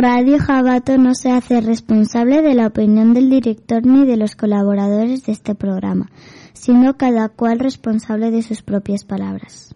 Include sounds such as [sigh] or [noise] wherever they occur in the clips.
Radio Jabato no se hace responsable de la opinión del director ni de los colaboradores de este programa, siendo cada cual responsable de sus propias palabras.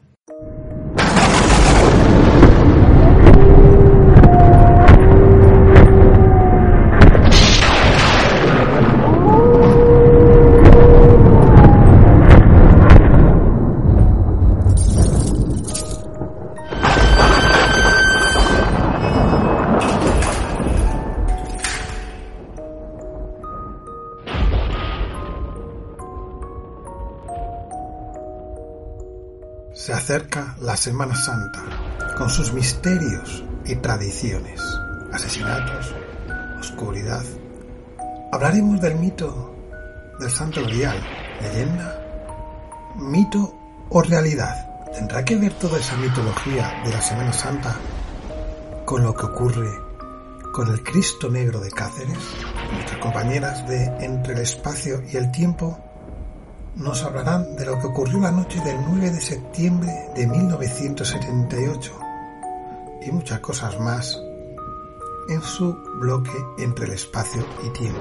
Semana Santa con sus misterios y tradiciones, asesinatos, oscuridad. Hablaremos del mito del Santo Grial, leyenda, mito o realidad. ¿Tendrá que ver toda esa mitología de la Semana Santa con lo que ocurre con el Cristo Negro de Cáceres? Nuestras compañeras de Entre el Espacio y el Tiempo nos hablarán de lo que ocurrió la noche del 9 de septiembre de 1978 y muchas cosas más en su bloque entre el espacio y tiempo.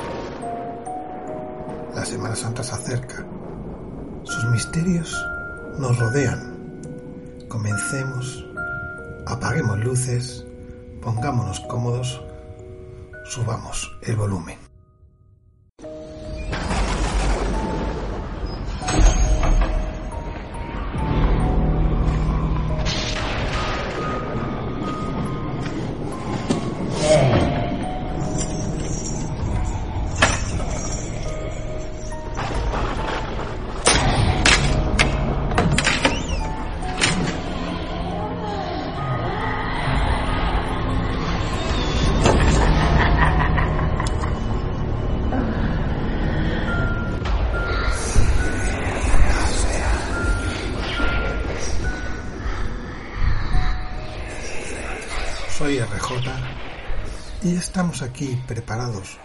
La Semana Santa se acerca, sus misterios nos rodean. Comencemos, apaguemos luces, pongámonos cómodos, subamos el volumen. Y estamos aquí preparados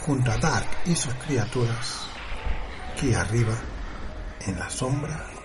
junto a Dark y sus criaturas aquí arriba en la sombra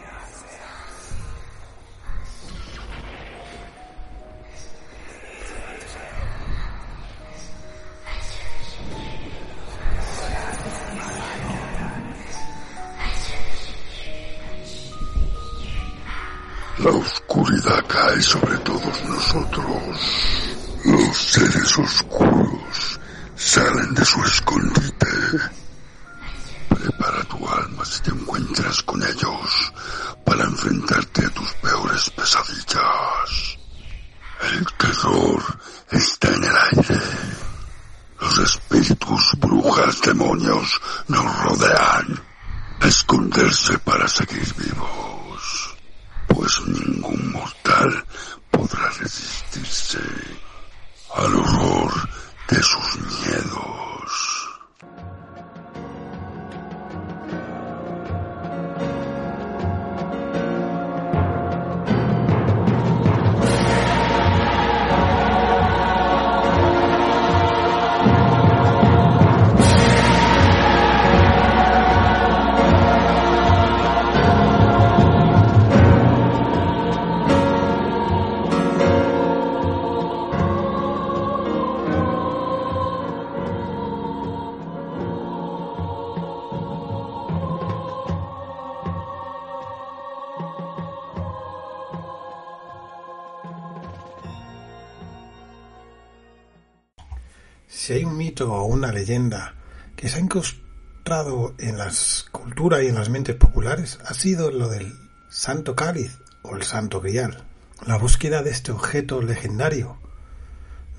Si hay un mito o una leyenda que se ha incrustado en las culturas y en las mentes populares, ha sido lo del Santo Cáliz o el Santo Grial. La búsqueda de este objeto legendario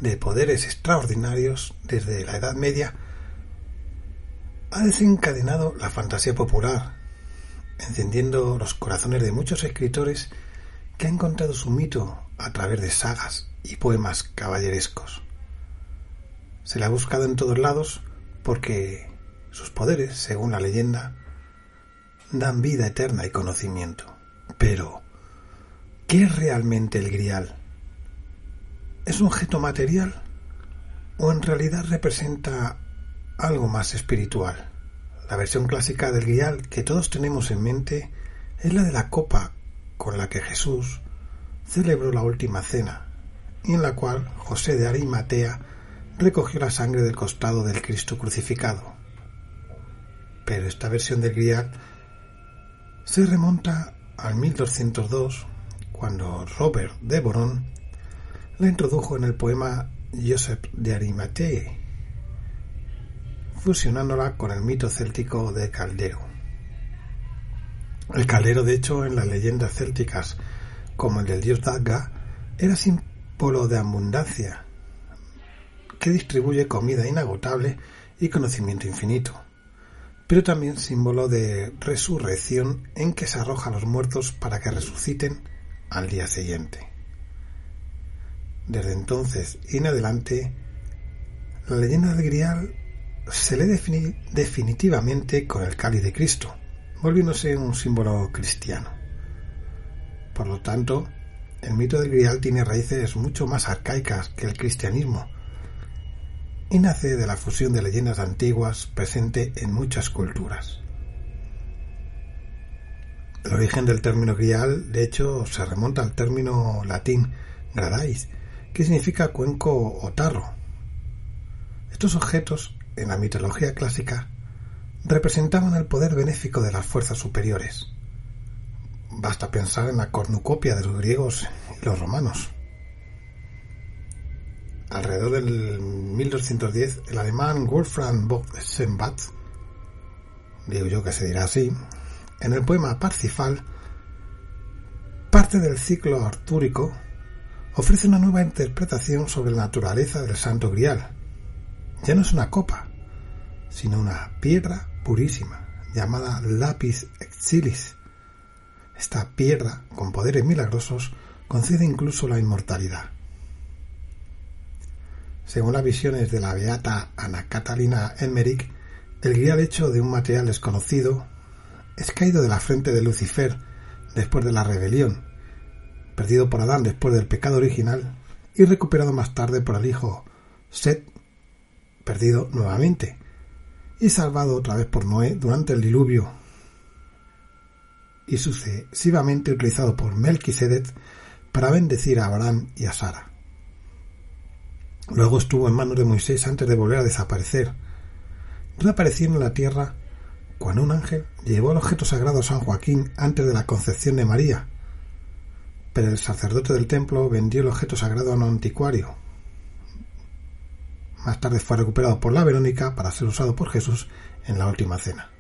de poderes extraordinarios desde la Edad Media ha desencadenado la fantasía popular, encendiendo los corazones de muchos escritores que han encontrado su mito a través de sagas y poemas caballerescos. Se la ha buscado en todos lados porque sus poderes, según la leyenda, dan vida eterna y conocimiento. Pero, ¿qué es realmente el grial? ¿Es un objeto material o en realidad representa algo más espiritual? La versión clásica del grial que todos tenemos en mente es la de la copa con la que Jesús celebró la última cena y en la cual José de Arimatea recogió la sangre del costado del Cristo crucificado. Pero esta versión del Grial se remonta al 1202, cuando Robert de Boron la introdujo en el poema Joseph de Arimathea, fusionándola con el mito céltico de Caldero. El caldero, de hecho, en las leyendas célticas, como el del dios Daga, era símbolo de abundancia, que distribuye comida inagotable y conocimiento infinito, pero también símbolo de resurrección en que se arroja a los muertos para que resuciten al día siguiente. Desde entonces y en adelante, la leyenda del Grial se lee definitivamente con el cáliz de Cristo, volviéndose un símbolo cristiano. Por lo tanto, el mito del Grial tiene raíces mucho más arcaicas que el cristianismo y nace de la fusión de leyendas antiguas presente en muchas culturas. El origen del término grial, de hecho, se remonta al término latín gradais, que significa cuenco o tarro. Estos objetos, en la mitología clásica, representaban el poder benéfico de las fuerzas superiores. Basta pensar en la cornucopia de los griegos y los romanos. Alrededor del 1210, el alemán Wolfram von Sembach, digo yo que se dirá así, en el poema Parsifal, parte del ciclo artúrico ofrece una nueva interpretación sobre la naturaleza del Santo Grial. Ya no es una copa, sino una piedra purísima, llamada Lapis Exilis. Esta piedra, con poderes milagrosos, concede incluso la inmortalidad. Según las visiones de la beata Ana Catalina Elmerick, el grial hecho de un material desconocido es caído de la frente de Lucifer después de la rebelión perdido por Adán después del pecado original y recuperado más tarde por el hijo Set, perdido nuevamente y salvado otra vez por Noé durante el diluvio y sucesivamente utilizado por Melquisedec para bendecir a Abraham y a Sara. Luego estuvo en manos de Moisés antes de volver a desaparecer, reapareciendo en la tierra cuando un ángel llevó el objeto sagrado a San Joaquín antes de la concepción de María, pero el sacerdote del templo vendió el objeto sagrado a un anticuario. Más tarde fue recuperado por la Verónica para ser usado por Jesús en la última cena.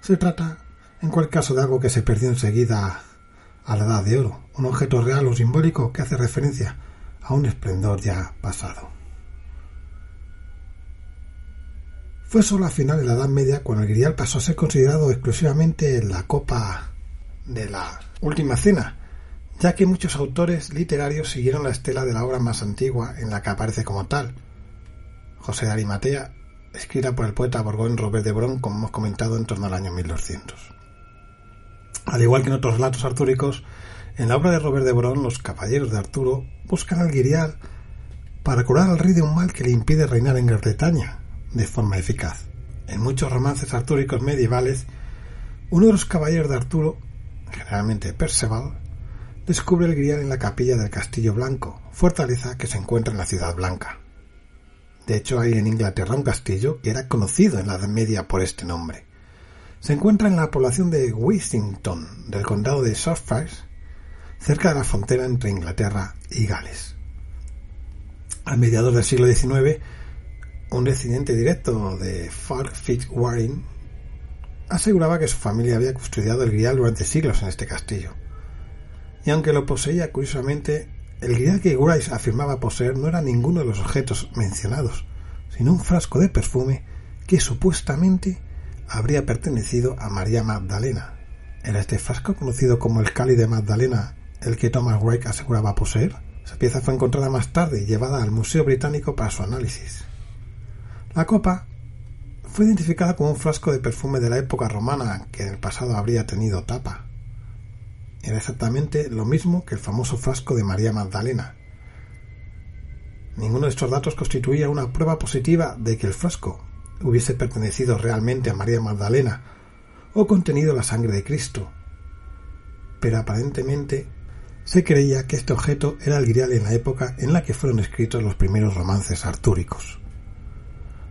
Se trata, en cualquier caso, de algo que se perdió enseguida a la edad de oro, un objeto real o simbólico que hace referencia a un esplendor ya pasado. Fue solo a final de la Edad Media cuando el grial pasó a ser considerado exclusivamente la copa de la Última Cena, ya que muchos autores literarios siguieron la estela de la obra más antigua en la que aparece como tal, José de Arimatea, escrita por el poeta Borgón Robert de Bron, como hemos comentado, en torno al año 1200. Al igual que en otros relatos artúricos, en la obra de Robert de Bron, los caballeros de Arturo buscan al Guirial para curar al rey de un mal que le impide reinar en Gran Bretaña de forma eficaz. En muchos romances artúricos medievales, uno de los caballeros de Arturo, generalmente Perceval, descubre el grial en la capilla del Castillo Blanco, fortaleza que se encuentra en la Ciudad Blanca. De hecho, hay en Inglaterra un castillo que era conocido en la Edad Media por este nombre. Se encuentra en la población de Wissington, del condado de Suffolk, cerca de la frontera entre Inglaterra y Gales. A mediados del siglo XIX, un residente directo de Falk Fitzwarren aseguraba que su familia había custodiado el grial durante siglos en este castillo y aunque lo poseía curiosamente, el grial que Grice afirmaba poseer no era ninguno de los objetos mencionados, sino un frasco de perfume que supuestamente habría pertenecido a María Magdalena. ¿Era este frasco conocido como el cáliz de Magdalena el que Thomas Wright aseguraba poseer? Esa pieza fue encontrada más tarde y llevada al Museo Británico para su análisis. La copa fue identificada como un frasco de perfume de la época romana que en el pasado habría tenido tapa era exactamente lo mismo que el famoso frasco de María Magdalena. Ninguno de estos datos constituía una prueba positiva de que el frasco hubiese pertenecido realmente a María Magdalena o contenido la sangre de Cristo. Pero aparentemente se creía que este objeto era el grial en la época en la que fueron escritos los primeros romances artúricos.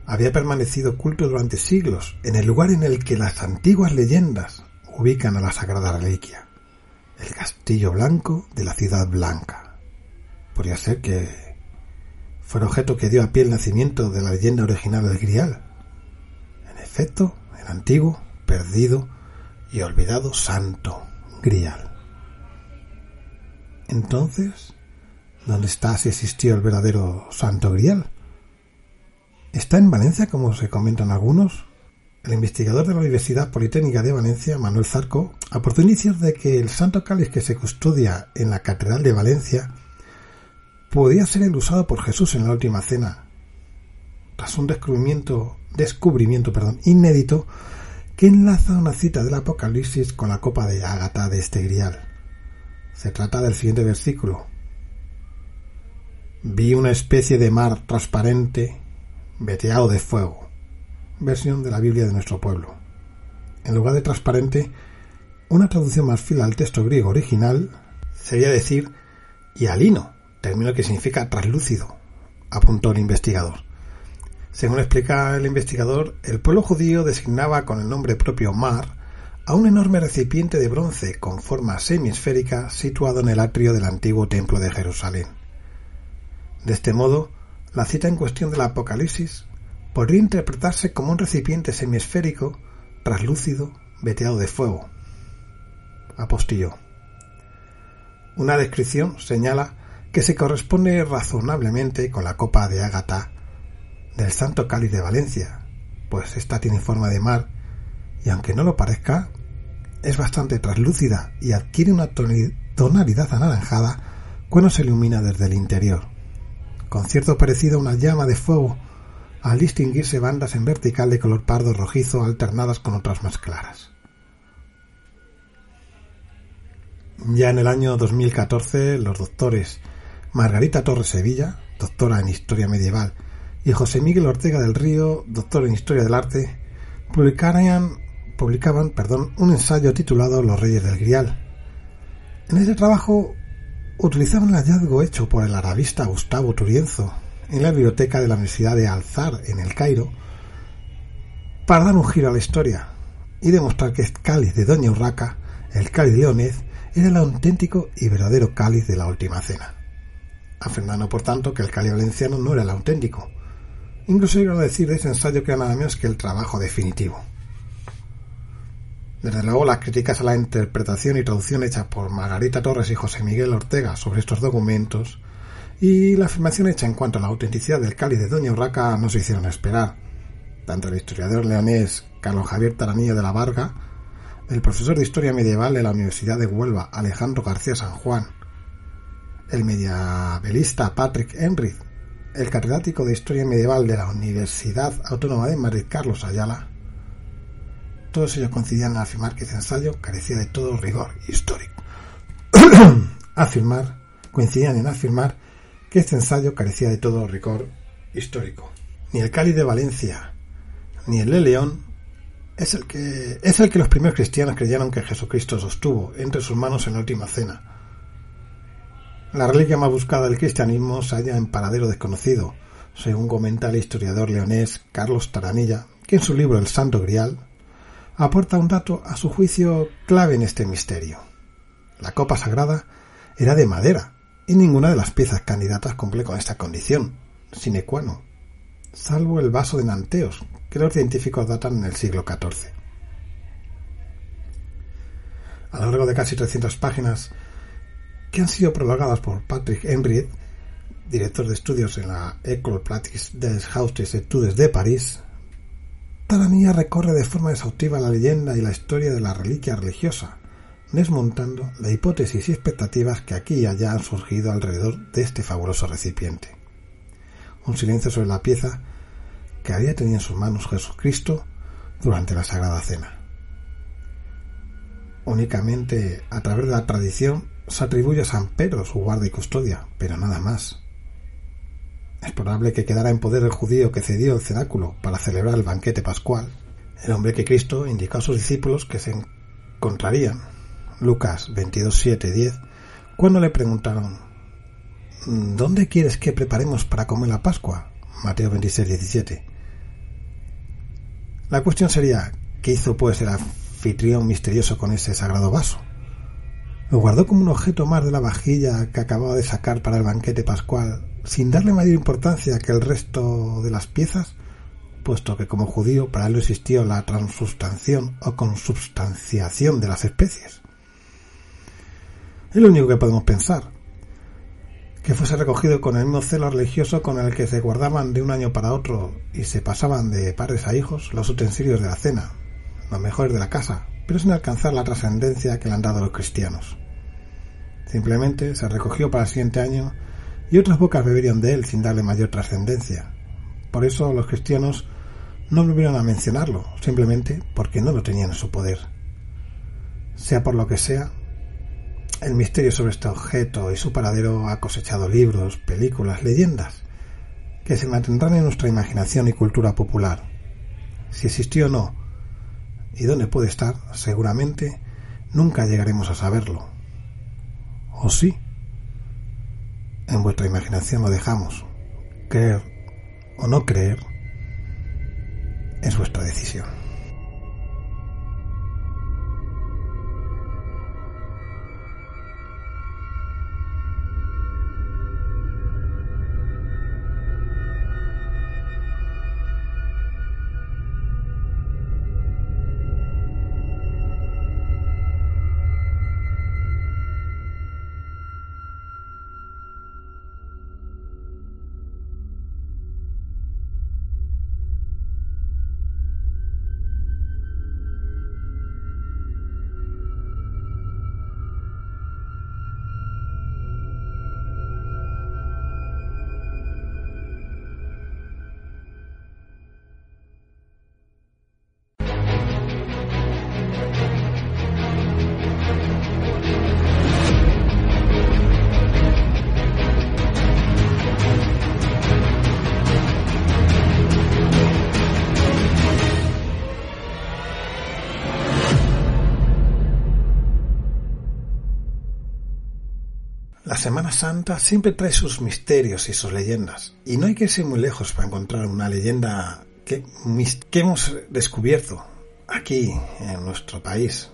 Había permanecido oculto durante siglos en el lugar en el que las antiguas leyendas ubican a la sagrada reliquia, el castillo blanco de la ciudad blanca. Podría ser que fuera objeto que dio a pie el nacimiento de la leyenda original del grial. En efecto, el antiguo, perdido y olvidado santo grial. Entonces, ¿dónde está si existió el verdadero Santo Grial? ¿Está en Valencia, como se comentan algunos? El investigador de la Universidad Politécnica de Valencia, Manuel Zarco, aportó inicios de que el Santo Cáliz que se custodia en la Catedral de Valencia podía ser el usado por Jesús en la Última Cena, tras un descubrimiento, descubrimiento perdón, inédito que enlaza una cita del Apocalipsis con la copa de Ágata de este grial. Se trata del siguiente versículo. Vi una especie de mar transparente, veteado de fuego. Versión de la Biblia de nuestro pueblo. En lugar de transparente, una traducción más fiel al texto griego original sería decir hialino, término que significa translúcido, apuntó el investigador. Según explica el investigador, el pueblo judío designaba con el nombre propio mar a un enorme recipiente de bronce con forma semiesférica situado en el atrio del antiguo templo de Jerusalén. De este modo, la cita en cuestión del Apocalipsis podría interpretarse como un recipiente semiesférico, traslúcido, veteado de fuego. Apostilló. Una descripción señala que se corresponde razonablemente con la copa de Ágata del Santo Cáliz de Valencia, pues ésta tiene forma de mar y aunque no lo parezca, es bastante translúcida y adquiere una tonalidad anaranjada cuando se ilumina desde el interior, con cierto parecido a una llama de fuego al distinguirse bandas en vertical de color pardo rojizo alternadas con otras más claras. Ya en el año 2014, los doctores Margarita Torres Sevilla, doctora en Historia Medieval, y José Miguel Ortega del Río, doctor en Historia del Arte, publicarían publicaban perdón, un ensayo titulado Los Reyes del Grial. En ese trabajo utilizaban el hallazgo hecho por el arabista Gustavo Turienzo en la biblioteca de la Universidad de Alzar en el Cairo para dar un giro a la historia y demostrar que el cáliz de Doña Urraca, el cáliz de Onez, era el auténtico y verdadero cáliz de la Última Cena, afirmando por tanto que el cáliz valenciano no era el auténtico. Incluso iba a decir de ese ensayo que era nada menos que el trabajo definitivo. Desde luego, las críticas a la interpretación y traducción hechas por Margarita Torres y José Miguel Ortega sobre estos documentos y la afirmación hecha en cuanto a la autenticidad del cáliz de Doña Urraca no se hicieron esperar. Tanto el historiador leonés Carlos Javier Taranilla de la Varga, el profesor de Historia Medieval de la Universidad de Huelva Alejandro García San Juan, el mediavelista Patrick Enrich, el catedrático de Historia Medieval de la Universidad Autónoma de Madrid Carlos Ayala, todos ellos coincidían en afirmar que ese ensayo carecía de todo rigor histórico. [clears throat] afirmar, coincidían en afirmar que este ensayo carecía de todo rigor histórico. Ni el Cáliz de Valencia, ni el de León es el que es el que los primeros cristianos creyeron que Jesucristo sostuvo entre sus manos en la última cena. La reliquia más buscada del cristianismo se halla en paradero desconocido, según comenta el historiador leonés Carlos Taranilla, que en su libro El Santo Grial aporta un dato a su juicio clave en este misterio. La copa sagrada era de madera y ninguna de las piezas candidatas cumple con esta condición, sine qua non, salvo el vaso de Nanteos, que los científicos datan en el siglo XIV. A lo largo de casi 300 páginas, que han sido prologadas por Patrick Henry, director de estudios en la École Pratique des Hautes Etudes de París, Taranilla recorre de forma exhaustiva la leyenda y la historia de la reliquia religiosa, desmontando la hipótesis y expectativas que aquí y allá han surgido alrededor de este fabuloso recipiente. Un silencio sobre la pieza que había tenido en sus manos Jesucristo durante la Sagrada Cena. Únicamente a través de la tradición se atribuye a San Pedro su guarda y custodia, pero nada más. Es probable que quedara en poder el judío que cedió el cenáculo para celebrar el banquete pascual, el hombre que Cristo indicó a sus discípulos que se encontrarían, Lucas 22, 10, Cuando le preguntaron, ¿dónde quieres que preparemos para comer la Pascua? Mateo 26, 17. La cuestión sería, ¿qué hizo pues el anfitrión misterioso con ese sagrado vaso? Lo guardó como un objeto más de la vajilla que acababa de sacar para el banquete pascual, sin darle mayor importancia que el resto de las piezas, puesto que como judío para él no existía la transustanciación o consubstanciación de las especies. Es lo único que podemos pensar, que fuese recogido con el mismo celo religioso con el que se guardaban de un año para otro y se pasaban de padres a hijos los utensilios de la cena, los mejores de la casa, pero sin alcanzar la trascendencia que le han dado los cristianos. Simplemente se recogió para el siguiente año y otras bocas beberían de él sin darle mayor trascendencia. Por eso los cristianos no volvieron a mencionarlo, simplemente porque no lo tenían en su poder. Sea por lo que sea, el misterio sobre este objeto y su paradero ha cosechado libros, películas, leyendas, que se mantendrán en nuestra imaginación y cultura popular. Si existió o no, y dónde puede estar, seguramente nunca llegaremos a saberlo. ¿O sí? En vuestra imaginación lo dejamos. Creer o no creer es vuestra decisión. Semana Santa siempre trae sus misterios y sus leyendas, y no hay que irse muy lejos para encontrar una leyenda que, hemos descubierto aquí en nuestro país.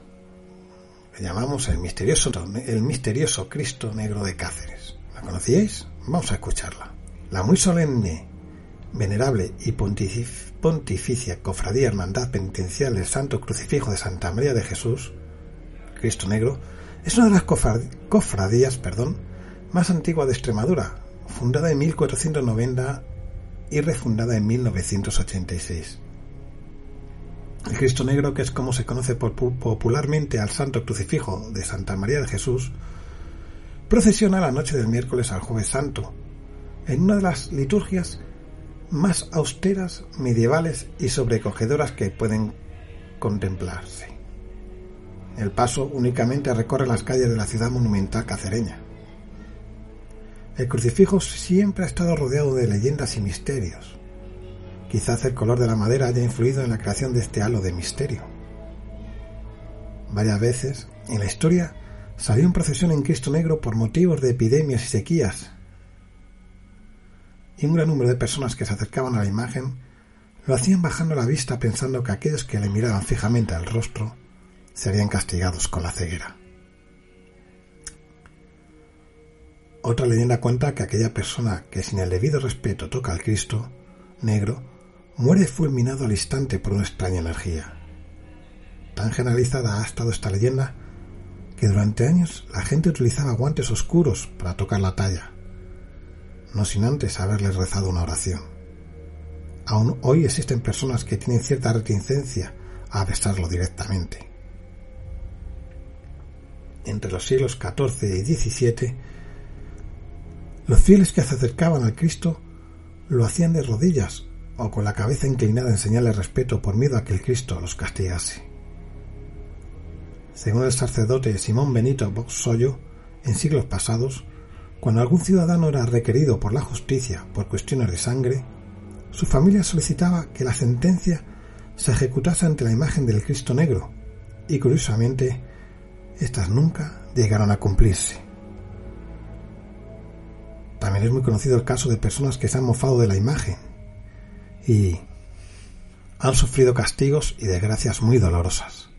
Le llamamos el misterioso, el misterioso Cristo Negro de Cáceres. ¿La conocíais? Vamos a escucharla. La muy solemne, venerable y pontificia Cofradía Hermandad Penitencial del Santo Crucifijo de Santa María de Jesús, Cristo Negro, es una de las cofradías, perdón, más antigua de Extremadura, fundada en 1490 y refundada en 1986. El Cristo Negro, que es como se conoce popularmente al Santo Crucifijo de Santa María de Jesús, procesiona la noche del miércoles al Jueves Santo, en una de las liturgias más austeras, medievales y sobrecogedoras que pueden contemplarse. El paso únicamente recorre las calles de la ciudad monumental cacereña. El crucifijo siempre ha estado rodeado de leyendas y misterios. Quizás el color de la madera haya influido en la creación de este halo de misterio. Varias veces en la historia salió en procesión en Cristo Negro por motivos de epidemias y sequías. Y un gran número de personas que se acercaban a la imagen lo hacían bajando la vista pensando que aquellos que le miraban fijamente al rostro serían castigados con la ceguera. Otra leyenda cuenta que aquella persona que sin el debido respeto toca al Cristo negro muere fulminado al instante por una extraña energía. Tan generalizada ha estado esta leyenda que durante años la gente utilizaba guantes oscuros para tocar la talla, no sin antes haberles rezado una oración. Aún hoy existen personas que tienen cierta reticencia a besarlo directamente. Entre los siglos XIV y XVII los fieles que se acercaban al Cristo lo hacían de rodillas o con la cabeza inclinada en señal de respeto por miedo a que el Cristo los castigase. Según el sacerdote Simón Benito Boxollo, en siglos pasados, cuando algún ciudadano era requerido por la justicia por cuestiones de sangre, su familia solicitaba que la sentencia se ejecutase ante la imagen del Cristo Negro, y curiosamente, éstas nunca llegaron a cumplirse. También es muy conocido el caso de personas que se han mofado de la imagen y han sufrido castigos y desgracias muy dolorosas.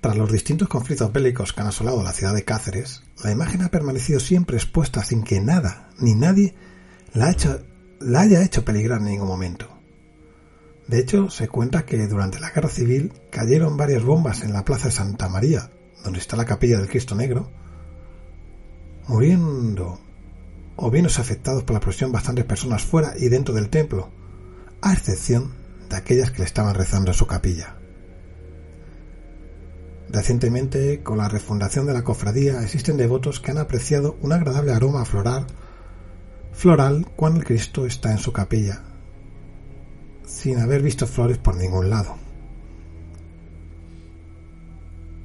Tras los distintos conflictos bélicos que han asolado la ciudad de Cáceres, la imagen ha permanecido siempre expuesta sin que nada ni nadie la, haya hecho peligrar en ningún momento. De hecho, se cuenta que durante la Guerra Civil cayeron varias bombas en la Plaza de Santa María, donde está la capilla del Cristo Negro, muriendo o viéndose afectados por la presión bastantes personas fuera y dentro del templo, a excepción de aquellas que le estaban rezando en su capilla. Recientemente, con la refundación de la cofradía, existen devotos que han apreciado un agradable aroma floral, floral cuando el Cristo está en su capilla, sin haber visto flores por ningún lado.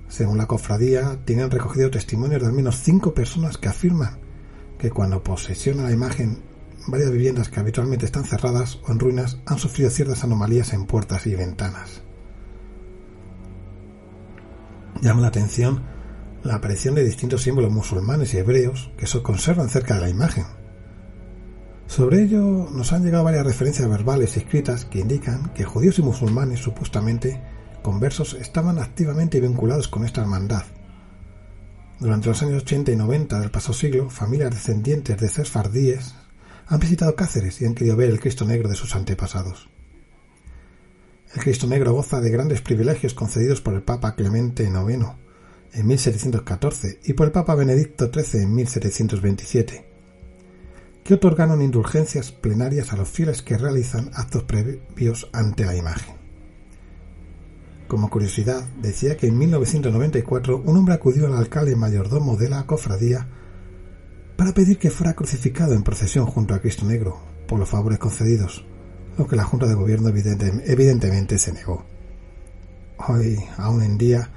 Según la cofradía, tienen recogido testimonios de al menos cinco personas que afirman que cuando posesiona la imagen, varias viviendas que habitualmente están cerradas o en ruinas han sufrido ciertas anomalías en puertas y ventanas. Llama la atención la aparición de distintos símbolos musulmanes y hebreos que se conservan cerca de la imagen. Sobre ello nos han llegado varias referencias verbales y escritas que indican que judíos y musulmanes supuestamente conversos estaban activamente vinculados con esta hermandad. Durante los años 80 y 90 del pasado siglo, familias descendientes de sefardíes han visitado Cáceres y han querido ver el Cristo Negro de sus antepasados. El Cristo Negro goza de grandes privilegios concedidos por el Papa Clemente IX en 1714 y por el Papa Benedicto XIII en 1727, que otorgaron indulgencias plenarias a los fieles que realizan actos previos ante la imagen. Como curiosidad, decía que en 1994 un hombre acudió al alcalde mayordomo de la cofradía para pedir que fuera crucificado en procesión junto a Cristo Negro por los favores concedidos, lo que la Junta de Gobierno evidentemente se negó. Hoy, aún en día,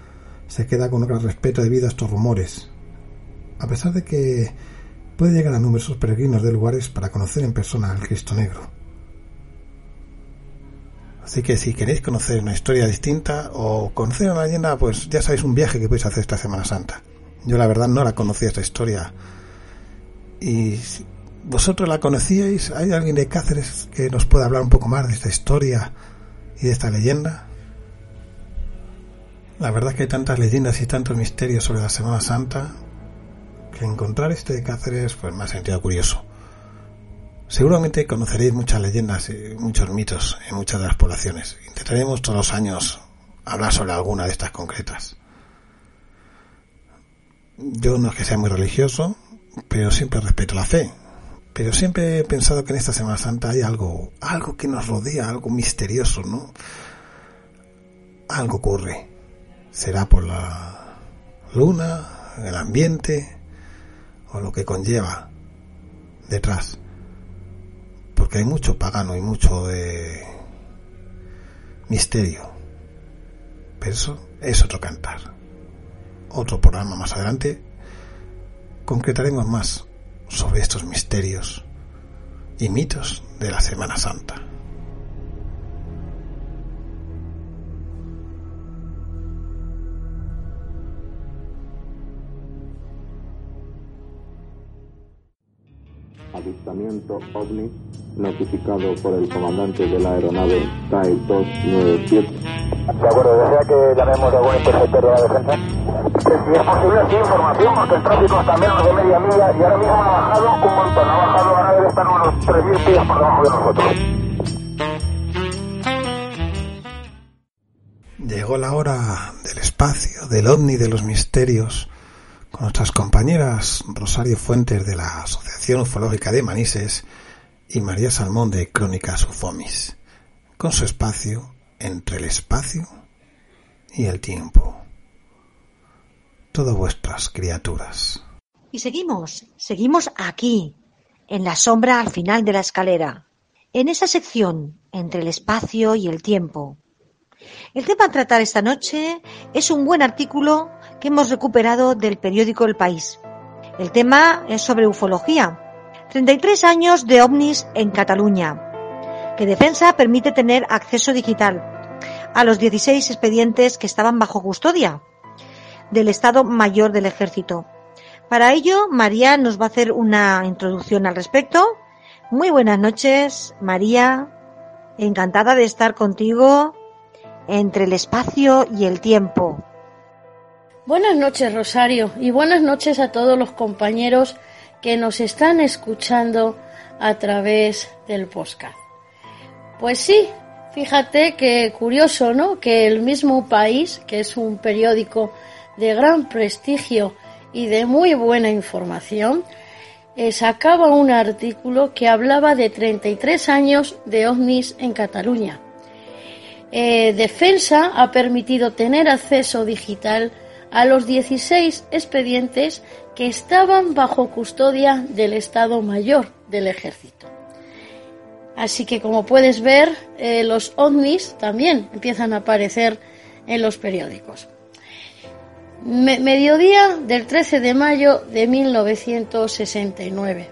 se queda con un gran respeto debido a estos rumores, a pesar de que puede llegar a numerosos peregrinos de lugares para conocer en persona al Cristo Negro. Así que si queréis conocer una historia distinta o conocer una leyenda, pues ya sabéis un viaje que podéis hacer esta Semana Santa. Yo la verdad no la conocía esta historia. Y ¿Vosotros la conocíais? ¿Hay alguien de Cáceres que nos pueda hablar un poco más de esta historia y de esta leyenda? La verdad es que hay tantas leyendas y tantos misterios sobre la Semana Santa que encontrar este de Cáceres pues me ha sentido curioso. Seguramente conoceréis muchas leyendas muchos mitos en muchas de las poblaciones. Intentaremos todos los años hablar sobre alguna de estas concretas. Yo no es que sea muy religioso, pero siempre respeto la fe pero siempre he pensado que en esta Semana Santa hay algo, algo que nos rodea, algo misterioso, ¿no? Algo ocurre. Será por la luna, el ambiente o lo que conlleva detrás. Porque hay mucho pagano y mucho misterio. Pero eso es otro cantar. Otro programa más adelante concretaremos más sobre estos misterios y mitos de la Semana Santa. Avistamiento OVNI notificado por el comandante de la aeronave TAE 297. De acuerdo, ¿desea que llamemos a algún interceptor de la defensa? si es posible, sí, información, porque el tráfico está menos de media milla y ahora mismo ha bajado un montón, ha bajado, ahora debe estar unos 3.000 pies por debajo de nosotros. Llegó la hora del espacio, del ovni, de los misterios, con nuestras compañeras Rosario Fuentes de la Asociación Ufológica de Manises y María Salmón de Crónicas Ufomis, con su espacio entre el espacio y el tiempo. Todas vuestras criaturas. Y seguimos, seguimos aquí, en la sombra al final de la escalera, en esa sección entre el espacio y el tiempo. El tema a tratar esta noche es un buen artículo que hemos recuperado del periódico El País. El tema es sobre ufología. 33 años de ovnis en Cataluña. Que Defensa permite tener acceso digital a los 16 expedientes que estaban bajo custodia del Estado Mayor del Ejército Para ello, María nos va a hacer una introducción al respecto. Muy buenas noches, María. Encantada de estar contigo entre el espacio y el tiempo. Buenas noches, Rosario, y buenas noches a todos los compañeros que nos están escuchando a través del podcast. Pues sí, fíjate que curioso, ¿no? Que el mismo país, que es un periódico de gran prestigio y de muy buena información, eh, sacaba un artículo que hablaba de 33 años de ovnis en Cataluña. Eh, Defensa ha permitido tener acceso digital a los 16 expedientes que estaban bajo custodia del Estado Mayor del Ejército. Así que como puedes ver, eh, los ovnis también empiezan a aparecer en los periódicos. mediodía del 13 de mayo de 1969.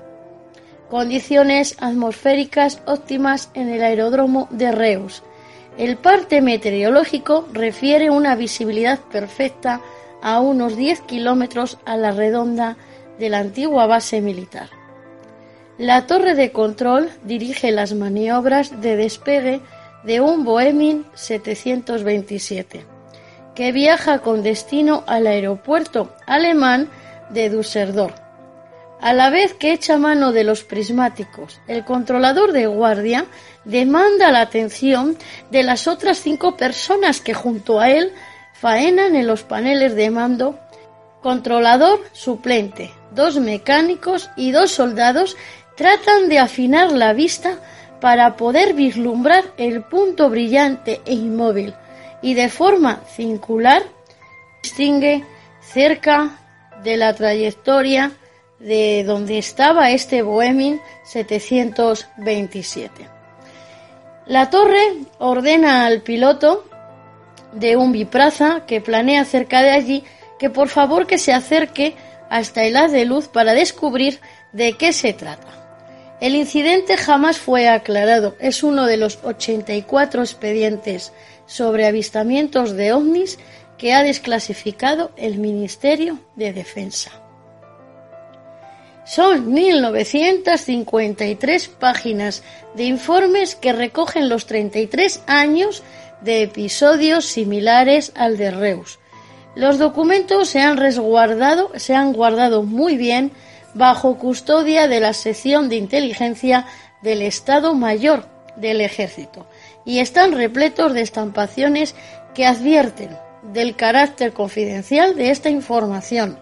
Condiciones atmosféricas óptimas en el aeródromo de Reus. El parte meteorológico refiere una visibilidad perfecta a unos 10 kilómetros a la redonda de la antigua base militar. La torre de control dirige las maniobras de despegue de un Boeing 727 que viaja con destino al aeropuerto alemán de Düsseldorf. A la vez que echa mano de los prismáticos, el controlador de guardia demanda la atención de las otras cinco personas que junto a él faenan en los paneles de mando, controlador suplente, dos mecánicos y dos soldados tratan de afinar la vista para poder vislumbrar el punto brillante e inmóvil y de forma circular distingue cerca de la trayectoria de donde estaba este Boeing 727. La torre ordena al piloto de un bipraza que planea cerca de allí que por favor que se acerque hasta el haz de luz para descubrir de qué se trata. El incidente jamás fue aclarado. Es uno de los 84 expedientes sobre avistamientos de ovnis que ha desclasificado el Ministerio de Defensa. Son 1953 páginas de informes que recogen los 33 años de episodios similares al de Reus. Los documentos se han resguardado, se han guardado muy bien bajo custodia de la sección de inteligencia del Estado Mayor del Ejército y están repletos de estampaciones que advierten del carácter confidencial de esta información.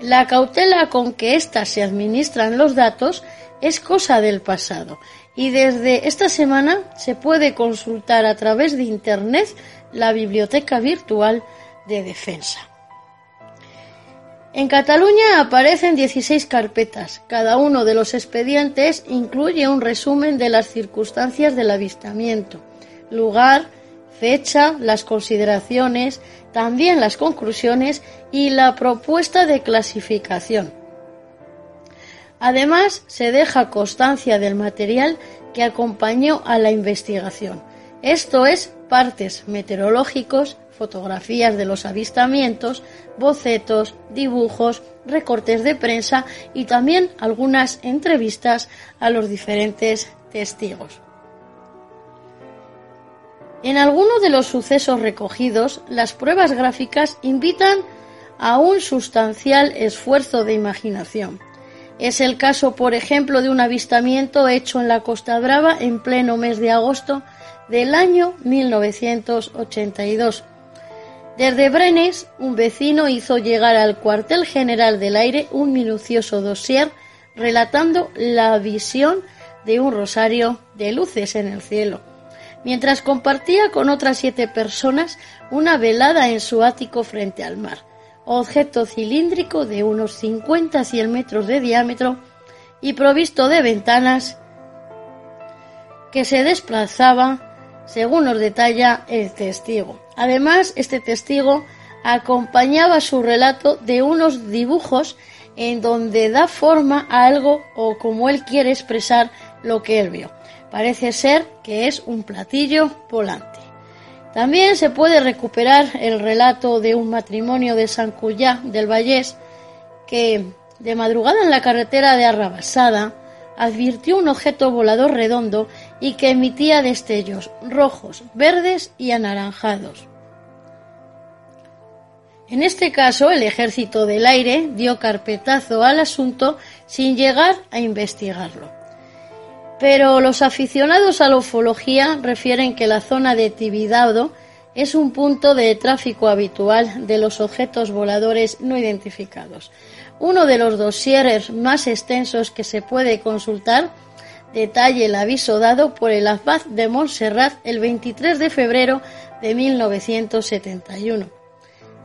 La cautela con que éstas se administran los datos es cosa del pasado y desde esta semana se puede consultar a través de Internet la biblioteca virtual de defensa. En Cataluña aparecen 16 carpetas. Cada uno de los expedientes incluye un resumen de las circunstancias del avistamiento, lugar, fecha, las consideraciones, también las conclusiones y la propuesta de clasificación. Además, se deja constancia del material que acompañó a la investigación, esto es, partes meteorológicos, fotografías de los avistamientos, bocetos, dibujos, recortes de prensa y también algunas entrevistas a los diferentes testigos. En alguno de los sucesos recogidos, las pruebas gráficas invitan a un sustancial esfuerzo de imaginación. Es el caso, por ejemplo, de un avistamiento hecho en la Costa Brava en pleno mes de agosto del año 1982 desde Brenes, un vecino hizo llegar al cuartel general del aire un minucioso dossier relatando la visión de un rosario de luces en el cielo, mientras compartía con otras siete personas una velada en su ático frente al mar, objeto cilíndrico de unos 50-100 metros de diámetro y provisto de ventanas que se desplazaba según nos detalla el testigo. Además, este testigo acompañaba su relato de unos dibujos en donde da forma a algo o como él quiere expresar lo que él vio. Parece ser que es un platillo volante. También se puede recuperar el relato de un matrimonio de San Cuyá del Vallés que de madrugada en la carretera de Arrabasada advirtió un objeto volador redondo y que emitía destellos rojos, verdes y anaranjados. En este caso, el ejército del aire dio carpetazo al asunto sin llegar a investigarlo. Pero los aficionados a la ufología refieren que la zona de Tibidado es un punto de tráfico habitual de los objetos voladores no identificados. Uno de los dosieres más extensos que se puede consultar detalla el aviso dado por el Abad de Montserrat el 23 de febrero de 1971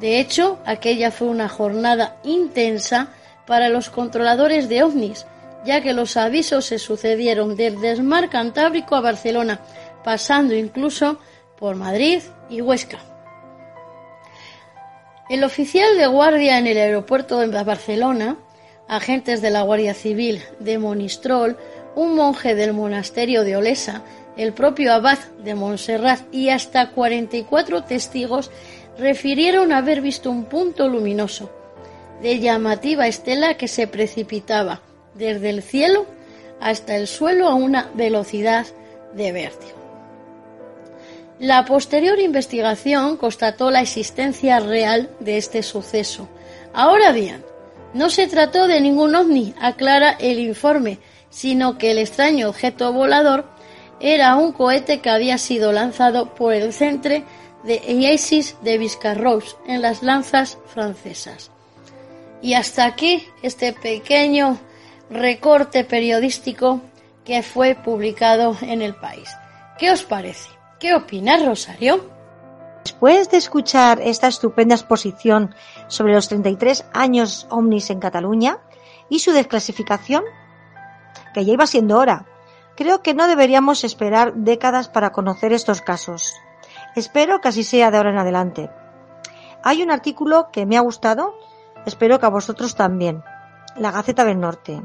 de hecho, aquella fue una jornada intensa para los controladores de ovnis, ya que los avisos se sucedieron desde el mar Cantábrico a Barcelona, pasando incluso por Madrid y Huesca. El oficial de guardia en el aeropuerto de Barcelona, agentes de la Guardia Civil de Monistrol, un monje del monasterio de Olesa, el propio abad de Montserrat y hasta 44 testigos refirieron haber visto un punto luminoso de llamativa estela que se precipitaba desde el cielo hasta el suelo a una velocidad de vértigo. La posterior investigación constató la existencia real de este suceso. Ahora bien, no se trató de ningún ovni, aclara el informe, sino que el extraño objeto volador era un cohete que había sido lanzado por el centro de Isis de Viscarros en las lanzas francesas. Y hasta aquí este pequeño recorte periodístico que fue publicado en el país. ¿Qué os parece? ¿Qué opinas, Rosario? Después de escuchar esta estupenda exposición sobre los 33 años Omnis en Cataluña y su desclasificación, que ya iba siendo hora, creo que no deberíamos esperar décadas para conocer estos casos. Espero que así sea de ahora en adelante. Hay un artículo que me ha gustado, espero que a vosotros también. La Gaceta del Norte.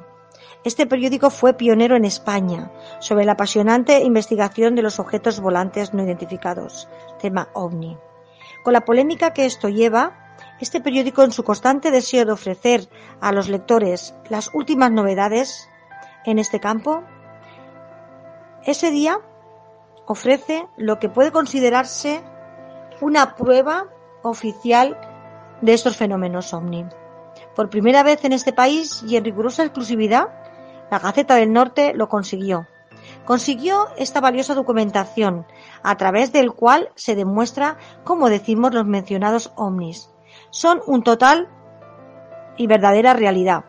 Este periódico fue pionero en España sobre la apasionante investigación de los objetos volantes no identificados, tema ovni. Con la polémica que esto lleva, este periódico en su constante deseo de ofrecer a los lectores las últimas novedades en este campo, ese día ofrece lo que puede considerarse una prueba oficial de estos fenómenos ovni. Por primera vez en este país y en rigurosa exclusividad, la Gaceta del Norte lo consiguió. Consiguió esta valiosa documentación, a través del cual se demuestra cómo decimos los mencionados ovnis. Son un total y verdadera realidad,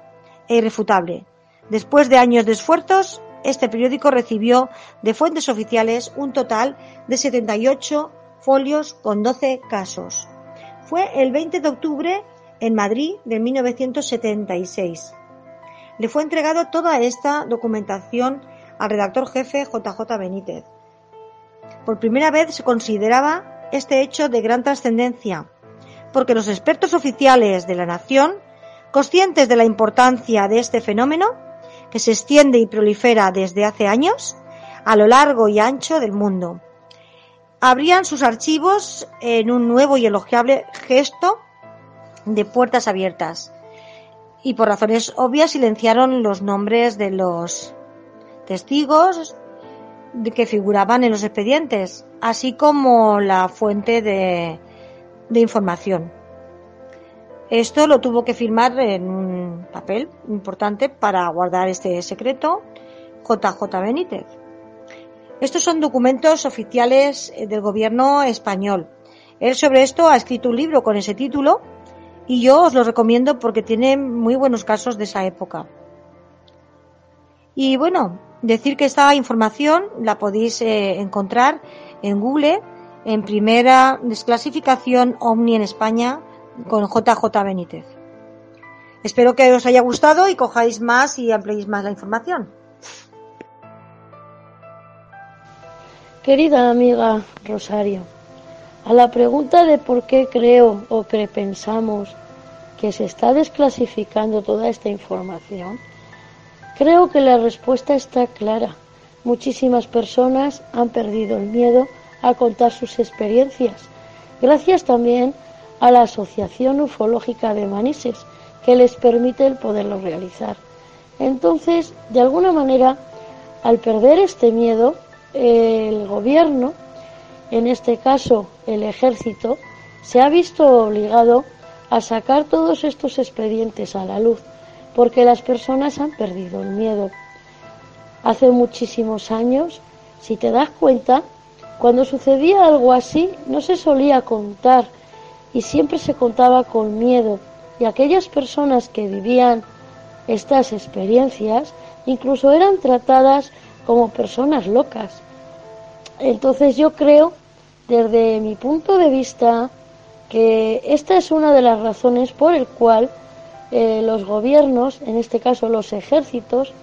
e irrefutable. Después de años de esfuerzos, este periódico recibió de fuentes oficiales un total de 78 folios con 12 casos. Fue el 20 de octubre en Madrid de 1976. Le fue entregado toda esta documentación al redactor jefe JJ Benítez. Por primera vez se consideraba este hecho de gran trascendencia, porque los expertos oficiales de la nación, conscientes de la importancia de este fenómeno, que se extiende y prolifera desde hace años a lo largo y ancho del mundo. Abrían sus archivos en un nuevo y elogiable gesto de puertas abiertas y por razones obvias silenciaron los nombres de los testigos que figuraban en los expedientes, así como la fuente de, de información. Esto lo tuvo que firmar en un papel importante para guardar este secreto JJ Benítez. Estos son documentos oficiales eh, del gobierno español. Él sobre esto ha escrito un libro con ese título y yo os lo recomiendo porque tiene muy buenos casos de esa época. Y bueno, decir que esta información la podéis eh, encontrar en Google en primera desclasificación OVNI en España con JJ Benítez. Espero que os haya gustado y cojáis más y ampliéis más la información. Querida amiga Rosario, a la pregunta de por qué creo o pensamos que se está desclasificando toda esta información, creo que la respuesta está clara. Muchísimas personas han perdido el miedo a contar sus experiencias, gracias también a la Asociación Ufológica de Manises, que les permite el poderlo realizar. Entonces, de alguna manera, al perder este miedo, el gobierno, en este caso el ejército, se ha visto obligado a sacar todos estos expedientes a la luz, porque las personas han perdido el miedo. Hace muchísimos años, si te das cuenta, cuando sucedía algo así, no se solía contar y siempre se contaba con miedo. Y aquellas personas que vivían estas experiencias incluso eran tratadas como personas locas. Entonces yo creo, desde mi punto de vista, que esta es una de las razones por el cual eh, los gobiernos, en este caso los ejércitos,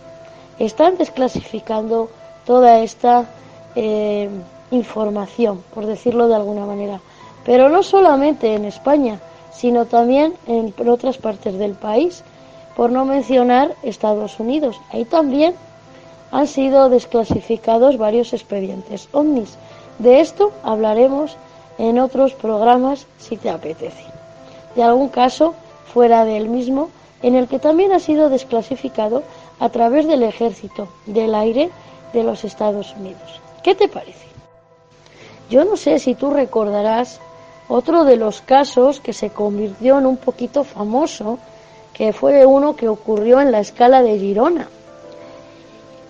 están desclasificando toda esta eh, información, por decirlo de alguna manera. Pero no solamente en España, sino también en otras partes del país, por no mencionar Estados Unidos. Ahí también han sido desclasificados varios expedientes ovnis. De esto hablaremos en otros programas si te apetece. De algún caso fuera del mismo en el que también ha sido desclasificado a través del ejército del aire de los Estados Unidos. ¿Qué te parece? Yo no sé si tú recordarás otro de los casos que se convirtió en un poquito famoso, que fue uno que ocurrió en la escala de Girona.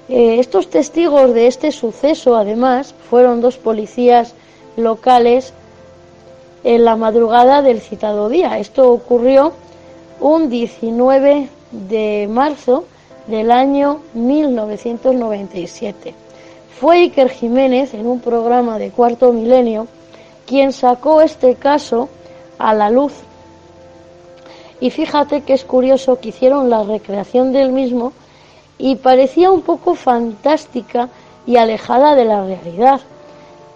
Eh, estos testigos de este suceso, además, fueron dos policías locales en la madrugada del citado día. Esto ocurrió un 19 de marzo del año 1997. Fue Iker Jiménez, en un programa de cuarto milenio, quien sacó este caso a la luz. Y fíjate que es curioso que hicieron la recreación del mismo y parecía un poco fantástica y alejada de la realidad.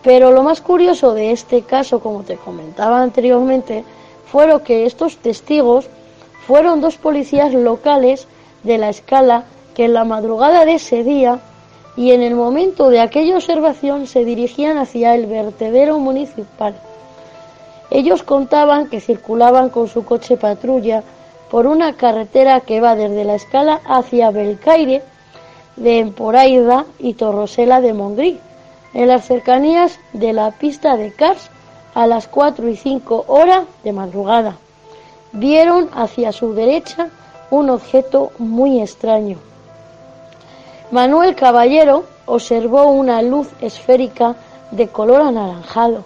Pero lo más curioso de este caso, como te comentaba anteriormente, fue que estos testigos fueron dos policías locales de la escala que en la madrugada de ese día y en el momento de aquella observación se dirigían hacia el vertedero municipal. Ellos contaban que circulaban con su coche patrulla por una carretera que va desde la escala hacia Belcaire, de Emporaida y Torrosela de Mongrí, en las cercanías de la pista de Cars a las 4 y 5 horas de madrugada. Vieron hacia su derecha un objeto muy extraño. Manuel Caballero observó una luz esférica de color anaranjado.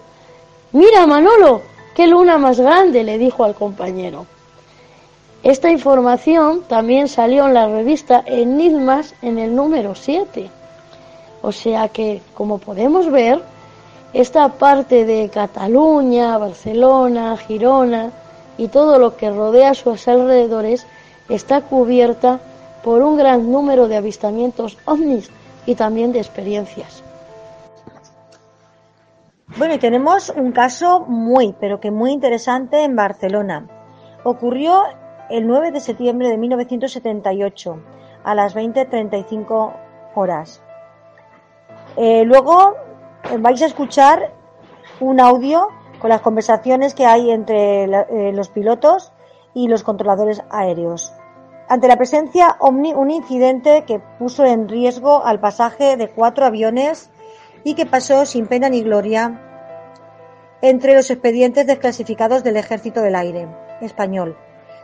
Mira, Manolo, qué luna más grande, le dijo al compañero. Esta información también salió en la revista Enigmas en el número 7. O sea que, como podemos ver, esta parte de Cataluña, Barcelona, Girona y todo lo que rodea sus alrededores está cubierta por un gran número de avistamientos ovnis y también de experiencias. Bueno, y tenemos un caso muy, pero que muy interesante en Barcelona. Ocurrió el 9 de septiembre de 1978 a las 20.35 horas. Eh, luego eh, vais a escuchar un audio con las conversaciones que hay entre eh, los pilotos y los controladores aéreos. Ante la presencia Omni, un incidente que puso en riesgo al pasaje de cuatro aviones y que pasó sin pena ni gloria entre los expedientes desclasificados del Ejército del Aire español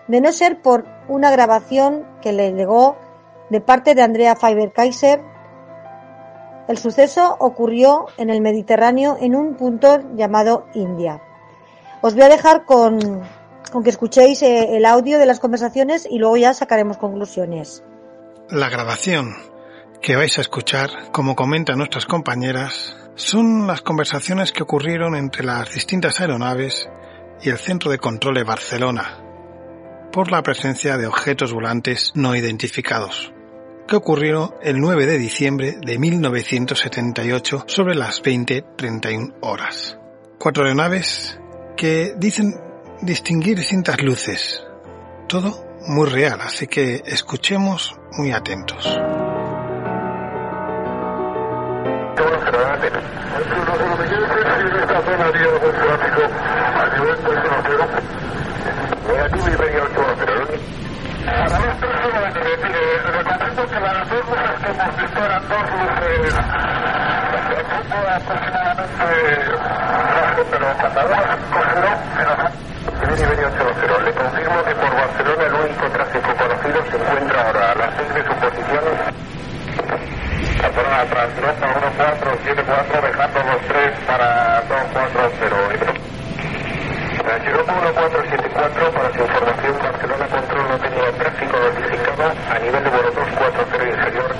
de no ser por una grabación que le llegó de parte de Andrea Faber-Kaiser. El suceso ocurrió en el Mediterráneo en un punto llamado India. Os voy a dejar con, que escuchéis eh, el audio de las conversaciones y luego ya sacaremos conclusiones. La grabación que vais a escuchar, como comentan nuestras compañeras, son las conversaciones que ocurrieron entre las distintas aeronaves y el Centro de Control de Barcelona, por la presencia de objetos volantes no identificados, que ocurrieron el 9 de diciembre de 1978 sobre las 20.31 horas. Cuatro aeronaves que dicen distinguir distintas luces. Todo muy real, así que escuchemos muy atentos. Negativo y medio 8 pero A la vez próxima, repite, recordemos que las dos que hemos visto dos de aproximadamente pero 8 Le confirmo que por Barcelona el único tráfico conocido se encuentra ahora a las 6 de su posición. Barcelona atrás, 1474, dejando los 3 para 240. Chiroco 1474, para su información, Barcelona Control no tenía tráfico notificado a nivel de vuelo 240 inferior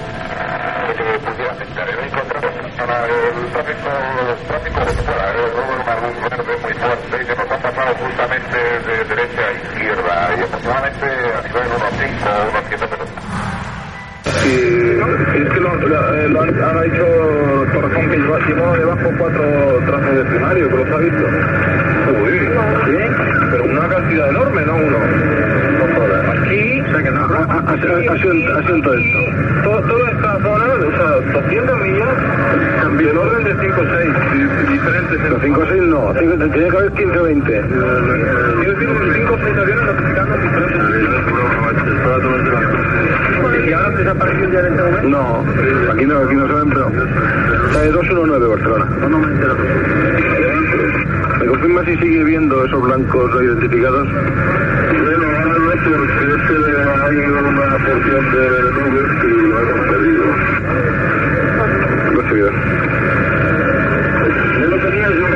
que se pudiera afectar. En el contrario, para el tráfico, el tráfico de fuera, el número luz verde muy fuerte que nos ha pasado justamente de derecha a izquierda y aproximadamente a nivel 1.5 o 1.7 metros. Sí, es que lo, lo, eh, lo han, han, hecho que lleva, lleva debajo cuatro trazos de primario, que los ha visto. ¿Sí? Pero una cantidad enorme, no uno. Aquí, o sea que no, asiento esto. Todo, toda esta zona, o sea, 200 millas, cambio el orden de 5 o 6, diferentes. No, 5 o 6 no, tiene que haber 15 o 20. Tiene 5 o 6 aviones notificando diferentes. ¿Y ahora desapareció ya en este momento? No, aquí no, aquí no se ven, pero... De 219 Barcelona. No, no me entero. ¿Me confirma si sigue viendo esos blancos no identificados? Bueno, ahora no porque es que hay una porción de nubes que lo hemos perdido. Recibido. ¿Ya lo tenías yo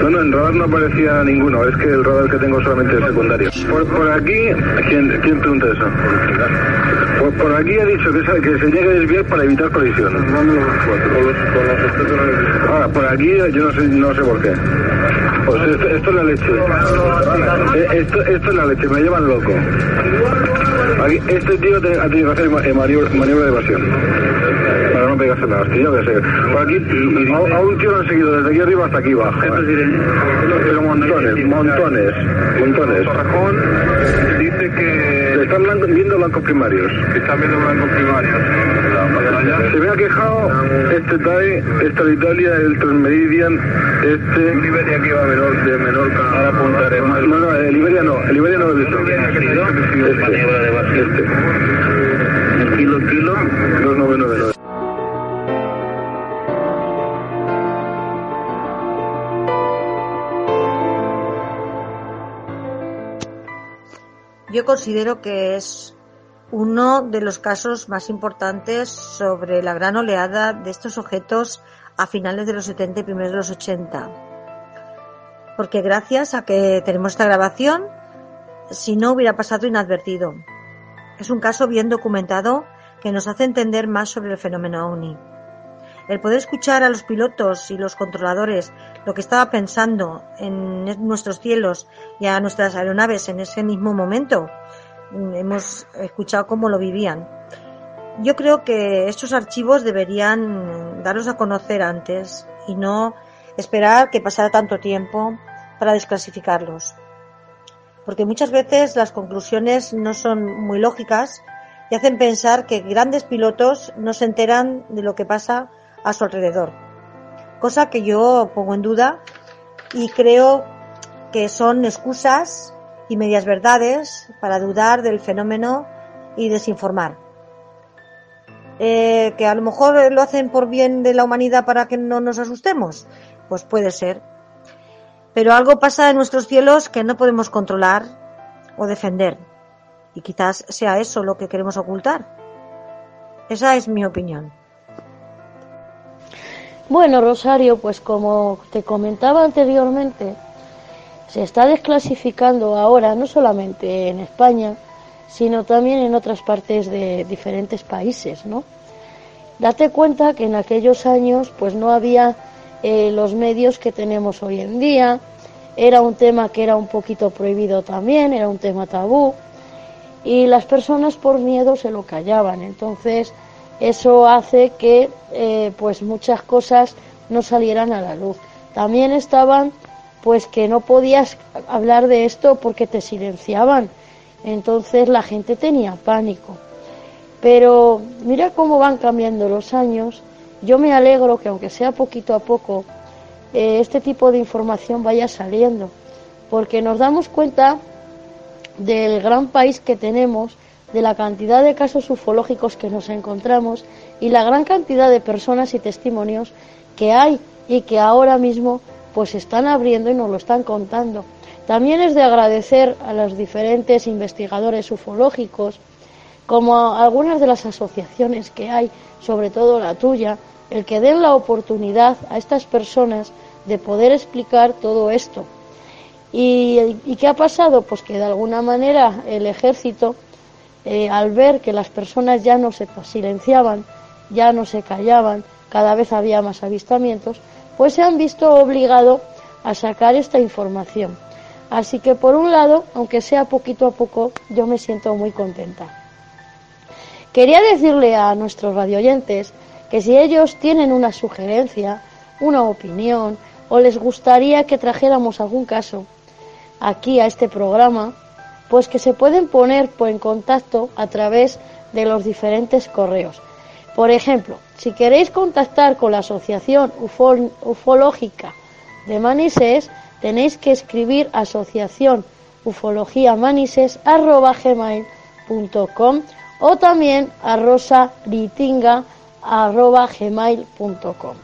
no, no, en radar no aparecía ninguno. Es que el radar que tengo solamente es secundario. Por, por aquí, ¿quién, ¿quién pregunta eso? Por, por aquí ha dicho que, se, que se llegue a desviar para evitar colisiones. Ahora, por aquí yo no sé, no sé por qué. Pues esto, esto es la leche. Eh, Esto, esto es la leche, me llevan loco. Aquí, este tío ha tenido que hacer maniobra, de evasión. Para no pegarse la hostia, que sé. Por aquí, a, a, un tío lo han seguido desde aquí arriba hasta aquí abajo. ¿eh? Pero montones, montones, montones. dice que... Están viendo blancos primarios. Están viendo blancos primarios. Se me ha quejado este TAE, esta de Italia, el Transmeridian, este... Liberia que va menor, de Menorca. Ahora apuntaré más. No, no, el Iberia no, el Iberia no lo he visto. Este. Este. El kilo, kilo, 2999. Yo considero que es uno de los casos más importantes sobre la gran oleada de estos objetos a finales de los 70 y primeros de los 80. Porque gracias a que tenemos esta grabación, si no hubiera pasado inadvertido. Es un caso bien documentado que nos hace entender más sobre el fenómeno OVNI. El poder escuchar a los pilotos y los controladores lo que estaba pensando en nuestros cielos y a nuestras aeronaves en ese mismo momento, hemos escuchado cómo lo vivían. Yo creo que estos archivos deberían daros a conocer antes y no esperar que pasara tanto tiempo para desclasificarlos. Porque muchas veces las conclusiones no son muy lógicas y hacen pensar que grandes pilotos no se enteran de lo que pasa a su alrededor. Cosa que yo pongo en duda y creo que son excusas y medias verdades para dudar del fenómeno y desinformar. Eh, que a lo mejor lo hacen por bien de la humanidad para que no nos asustemos, pues puede ser. Pero algo pasa en nuestros cielos que no podemos controlar o defender. Y quizás sea eso lo que queremos ocultar. Esa es mi opinión. Bueno, Rosario, pues como te comentaba anteriormente, se está desclasificando ahora no solamente en España, sino también en otras partes de diferentes países, ¿no? Date cuenta que en aquellos años pues no había eh, los medios que tenemos hoy en día, era un tema que era un poquito prohibido también, era un tema tabú, y las personas por miedo se lo callaban, entonces eso hace que eh, pues muchas cosas no salieran a la luz. También estaban pues que no podías hablar de esto porque te silenciaban. Entonces la gente tenía pánico. Pero mira cómo van cambiando los años. Yo me alegro que aunque sea poquito a poco, eh, este tipo de información vaya saliendo. Porque nos damos cuenta del gran país que tenemos, de la cantidad de casos ufológicos que nos encontramos y la gran cantidad de personas y testimonios que hay y que ahora mismo pues están abriendo y nos lo están contando. También es de agradecer a los diferentes investigadores ufológicos, como a algunas de las asociaciones que hay, sobre todo la tuya, el que den la oportunidad a estas personas de poder explicar todo esto. ¿Y, qué ha pasado? Pues que de alguna manera el ejército, eh, al ver que las personas ya no se silenciaban, ya no se callaban, cada vez había más avistamientos, pues se han visto obligados a sacar esta información. Así que por un lado, aunque sea poquito a poco, yo me siento muy contenta. Quería decirle a nuestros radioyentes que si ellos tienen una sugerencia, una opinión, o les gustaría que trajéramos algún caso aquí a este programa, pues que se pueden poner en contacto a través de los diferentes correos. Por ejemplo, si queréis contactar con la Asociación Ufológica de Manises, tenéis que escribir asociación ufologiamanises.com o también a rosaritinga.gmail.com.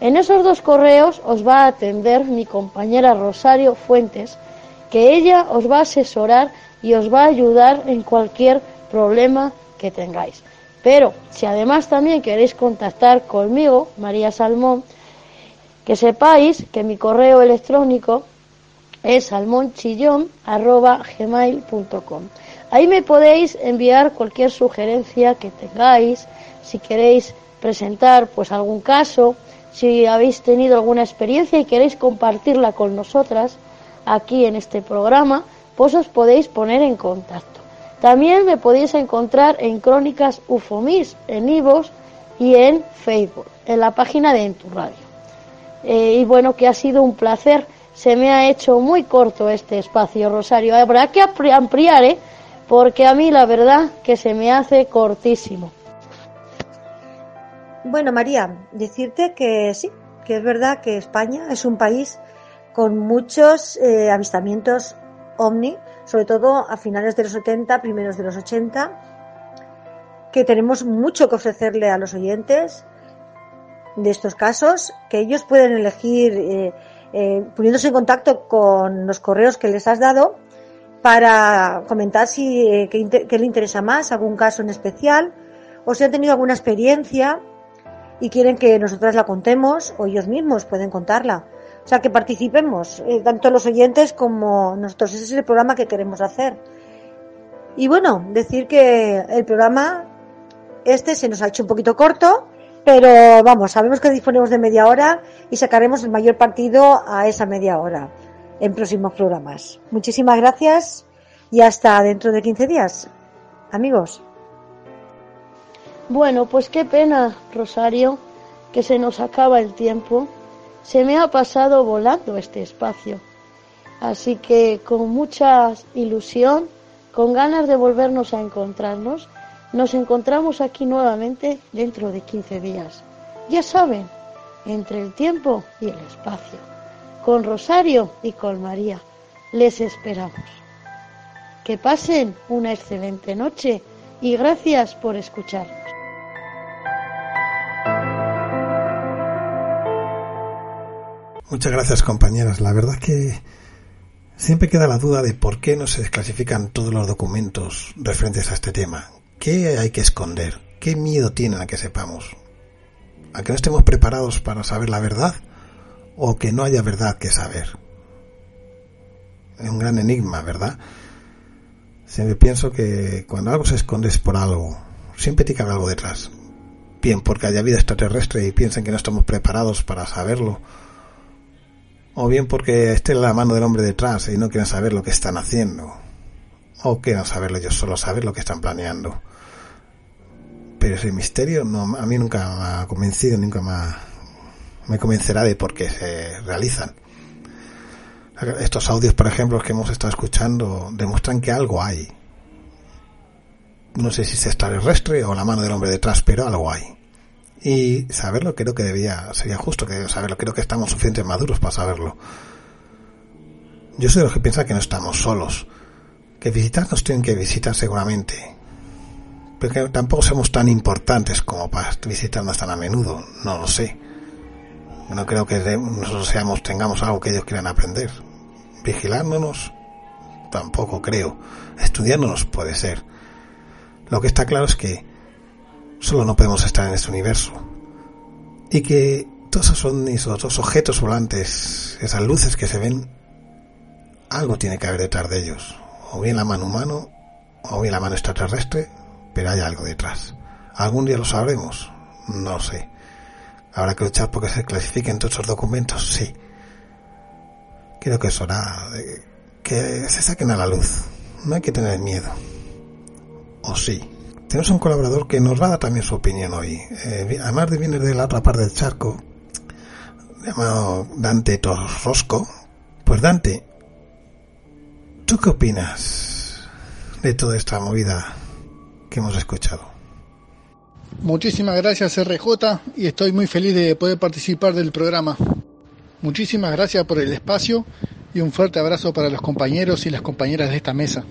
En esos dos correos os va a atender mi compañera Rosario Fuentes, que ella os va a asesorar y os va a ayudar en cualquier problema que tengáis. Pero si además también queréis contactar conmigo, María Salmón, que sepáis que mi correo electrónico es salmonchillón.gmail.com. Ahí me podéis enviar cualquier sugerencia que tengáis, si queréis presentar pues algún caso, si habéis tenido alguna experiencia y queréis compartirla con nosotras aquí en este programa, pues os podéis poner en contacto. También me podéis encontrar en Crónicas Ufomis, en Ivos y en Facebook, en la página de En tu Radio. Eh, y bueno, que ha sido un placer. Se me ha hecho muy corto este espacio, Rosario. Habrá que ampliar, ¿eh? Porque a mí la verdad que se me hace cortísimo. Bueno, María, decirte que sí, que es verdad que España es un país con muchos eh, avistamientos ovni sobre todo a finales de los 70, primeros de los 80, que tenemos mucho que ofrecerle a los oyentes de estos casos, que ellos pueden elegir eh, eh, poniéndose en contacto con los correos que les has dado para comentar si eh, qué, le interesa más, algún caso en especial, o si han tenido alguna experiencia y quieren que nosotras la contemos, o ellos mismos pueden contarla. O sea, que participemos, eh, tanto los oyentes como nosotros. Ese es el programa que queremos hacer. Y bueno, decir que el programa este se nos ha hecho un poquito corto, pero vamos, sabemos que disponemos de media hora y sacaremos el mayor partido a esa media hora en próximos programas. Muchísimas gracias y hasta dentro de 15 días, amigos. Bueno, pues qué pena, Rosario, que se nos acaba el tiempo se me ha pasado volando este espacio. Así que con mucha ilusión, con ganas de volvernos a encontrarnos, nos encontramos aquí nuevamente dentro de 15 días. Ya saben, entre el tiempo y el espacio. Con Rosario y con María. Les esperamos. Que pasen una excelente noche y gracias por escuchar. Muchas gracias compañeras. La verdad que siempre queda la duda de por qué no se desclasifican todos los documentos referentes a este tema. ¿Qué hay que esconder? ¿Qué miedo tienen a que sepamos? ¿A que no estemos preparados para saber la verdad? ¿O que no haya verdad que saber? Es un gran enigma, ¿verdad? Siempre pienso que cuando algo se esconde es por algo. Siempre tiene que algo detrás. Bien porque haya vida extraterrestre y piensen que no estamos preparados para saberlo o bien porque esté la mano del hombre detrás y no quieran saber lo que están haciendo, o quieran saberlo ellos solo, saber lo que están planeando. Pero ese misterio no, a mí nunca me ha convencido, nunca me, me convencerá de por qué se realizan. Estos audios, por ejemplo, que hemos estado escuchando, demuestran que algo hay. No sé si es extraterrestre o la mano del hombre detrás, pero algo hay. Y saberlo creo que debía, sería justo que saberlo, creo que estamos suficientemente maduros para saberlo. Yo soy de los que piensa que no estamos solos, Que visitarnos tienen que visitar seguramente. Porque tampoco somos tan importantes como para visitarnos tan a menudo. No lo sé. No creo que nosotros seamos, tengamos algo que ellos quieran aprender. Vigilándonos, tampoco creo. Estudiándonos puede ser. Lo que está claro es que solo no podemos estar en este universo. Y que todos esos objetos volantes, esas luces que se ven, algo tiene que haber detrás de ellos. O bien la mano humano, o bien la mano extraterrestre, pero hay algo detrás. ¿Algún día lo sabremos? No sé. ¿Habrá que luchar porque se clasifiquen todos esos documentos? Sí. Creo que es hora que se saquen a la luz. No hay que tener miedo. O sí. Tenemos un colaborador que nos va a dar también su opinión hoy. Eh, además de viene de la otra parte del charco, llamado Dante Torrosco. Pues Dante, ¿tú qué opinas de toda esta movida que hemos escuchado? Muchísimas gracias RJ y estoy muy feliz de poder participar del programa. Muchísimas gracias por el espacio y un fuerte abrazo para los compañeros y las compañeras de esta mesa.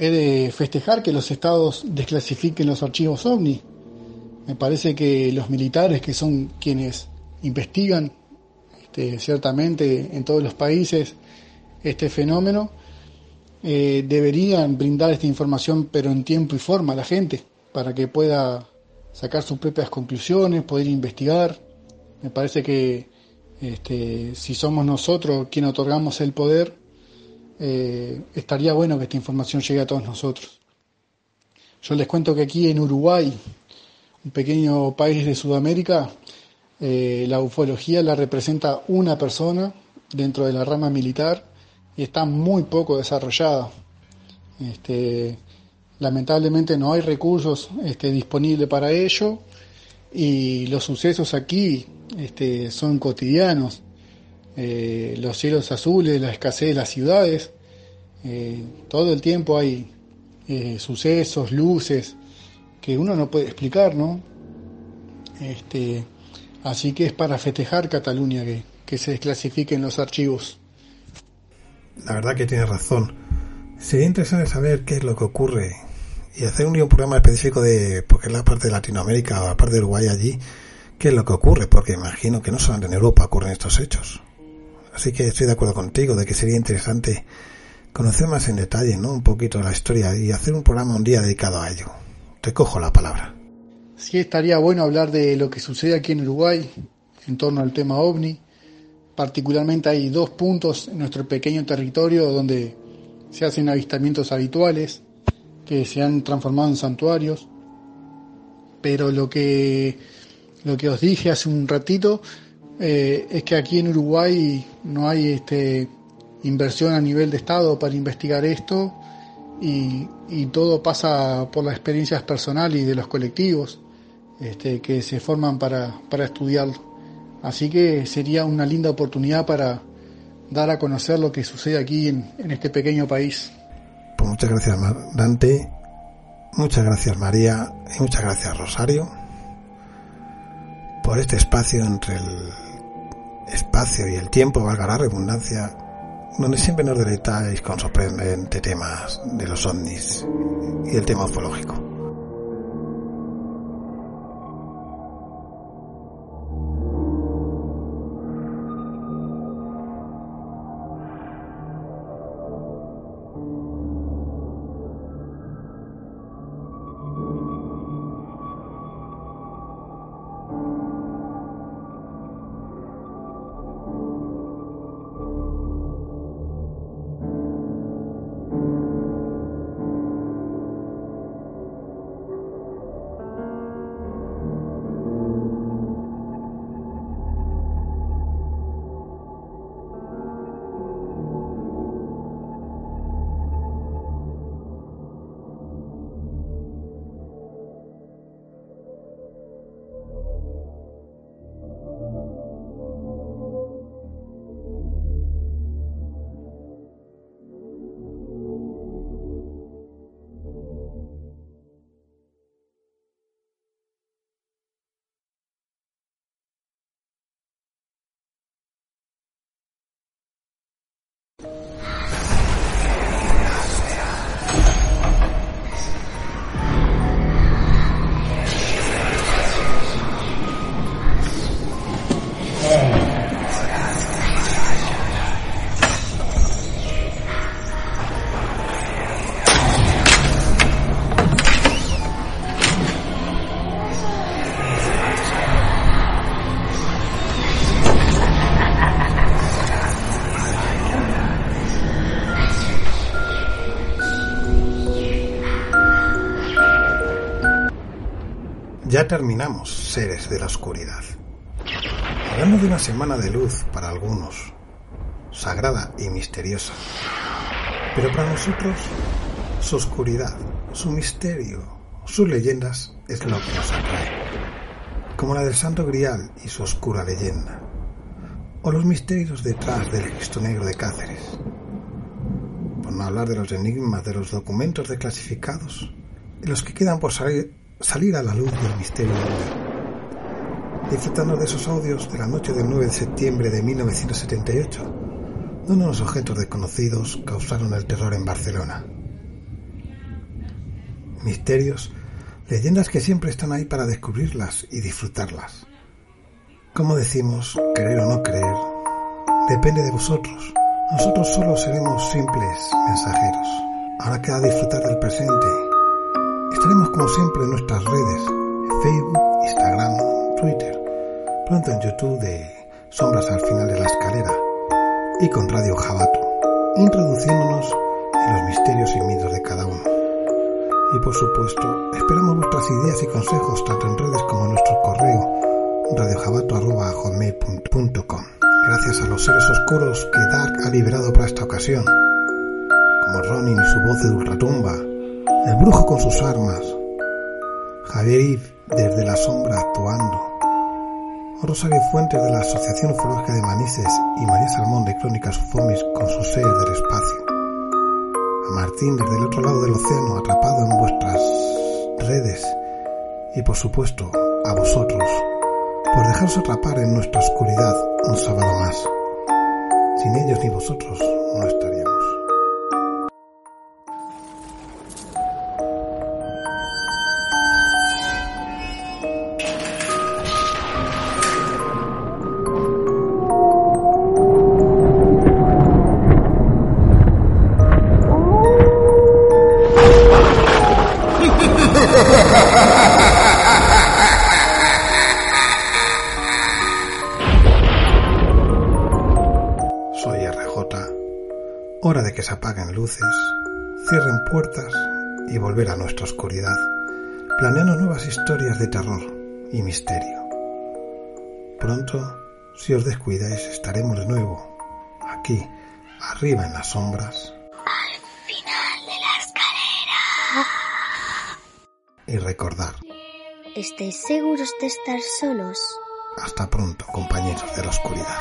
He de festejar que los estados desclasifiquen los archivos OVNI. Me parece que los militares, que son quienes investigan este, ciertamente en todos los países este fenómeno, eh, deberían brindar esta información pero en tiempo y forma a la gente para que pueda sacar sus propias conclusiones, poder investigar. Me parece que este, si somos nosotros quienes otorgamos el poder, eh, estaría bueno que esta información llegue a todos nosotros. Yo les cuento que aquí en Uruguay, un pequeño país de Sudamérica, eh, la ufología la representa una persona dentro de la rama militar y está muy poco desarrollada. Este, lamentablemente no hay recursos este, disponibles para ello y los sucesos aquí este, son cotidianos. Eh, los cielos azules, la escasez de las ciudades, eh, todo el tiempo hay eh, sucesos, luces que uno no puede explicar, ¿no? Este, así que es para festejar Cataluña que, que se desclasifiquen los archivos la verdad que tiene razón. Sería interesante saber qué es lo que ocurre y hacer un, programa específico de, porque es la parte de Latinoamérica o la parte de Uruguay allí, qué es lo que ocurre, porque imagino que no solamente en Europa ocurren estos hechos. Así que estoy de acuerdo contigo de que sería interesante conocer más en detalle, ¿no? Un poquito la historia y hacer un programa un día dedicado a ello. Te cojo la palabra. Sí, estaría bueno hablar de lo que sucede aquí en Uruguay en torno al tema ovni Particularmente hay dos puntos en nuestro pequeño territorio donde se hacen avistamientos habituales que se han transformado en santuarios. Pero lo que, lo que os dije hace un ratito eh, es que aquí en Uruguay no hay este, inversión a nivel de Estado para investigar esto y, todo pasa por las experiencias personales y de los colectivos este, que se forman para, para estudiarlo. Así que sería una linda oportunidad para dar a conocer lo que sucede aquí en, este pequeño país. Pues muchas gracias Dante, muchas gracias María y muchas gracias Rosario por este espacio entre el espacio y el tiempo, valga la redundancia, donde siempre nos deleitáis con sorprendentes temas de los ovnis y el tema ufológico. Terminamos, seres de la oscuridad. Hablamos de una semana de luz para algunos, sagrada y misteriosa. Pero para nosotros, su oscuridad, su misterio, sus leyendas es lo que nos atrae. Como la del Santo Grial y su oscura leyenda. O los misterios detrás del Cristo Negro de Cáceres. Por no hablar de los enigmas de los documentos declasificados y los que quedan por salir, salir a la luz del misterio. Disfrutando de esos audios de la noche del 9 de septiembre de 1978, donde unos objetos desconocidos causaron el terror en Barcelona. Misterios, leyendas que siempre están ahí para descubrirlas y disfrutarlas. Como decimos, creer o no creer, depende de vosotros. Nosotros solo seremos simples mensajeros. Ahora queda disfrutar del presente. Estaremos como siempre en nuestras redes, Facebook, Instagram, Twitter, pronto en YouTube de Sombras al final de la escalera y con Radio Jabato, introduciéndonos en los misterios y mitos de cada uno. Y por supuesto, esperamos vuestras ideas y consejos tanto en redes como en nuestro correo radiojabato.com. Gracias a los seres oscuros que Dark ha liberado para esta ocasión, como Ronin y su voz de ultratumba, el brujo con sus armas, Javier Yves desde la sombra actuando, Rosario Fuentes de la Asociación Ufológica de Manises y María Salmón de Crónicas Ufomis con sus seres del espacio, a Martín desde el otro lado del océano atrapado en vuestras redes. Y por supuesto a vosotros por dejaros atrapar en nuestra oscuridad un sábado más. Sin ellos ni vosotros no y misterio. Pronto, si os descuidáis, estaremos de nuevo aquí, arriba en las sombras. Al final de la escalera. Y recordar, ¿Estáis seguros de estar solos? hasta pronto, compañeros de la oscuridad.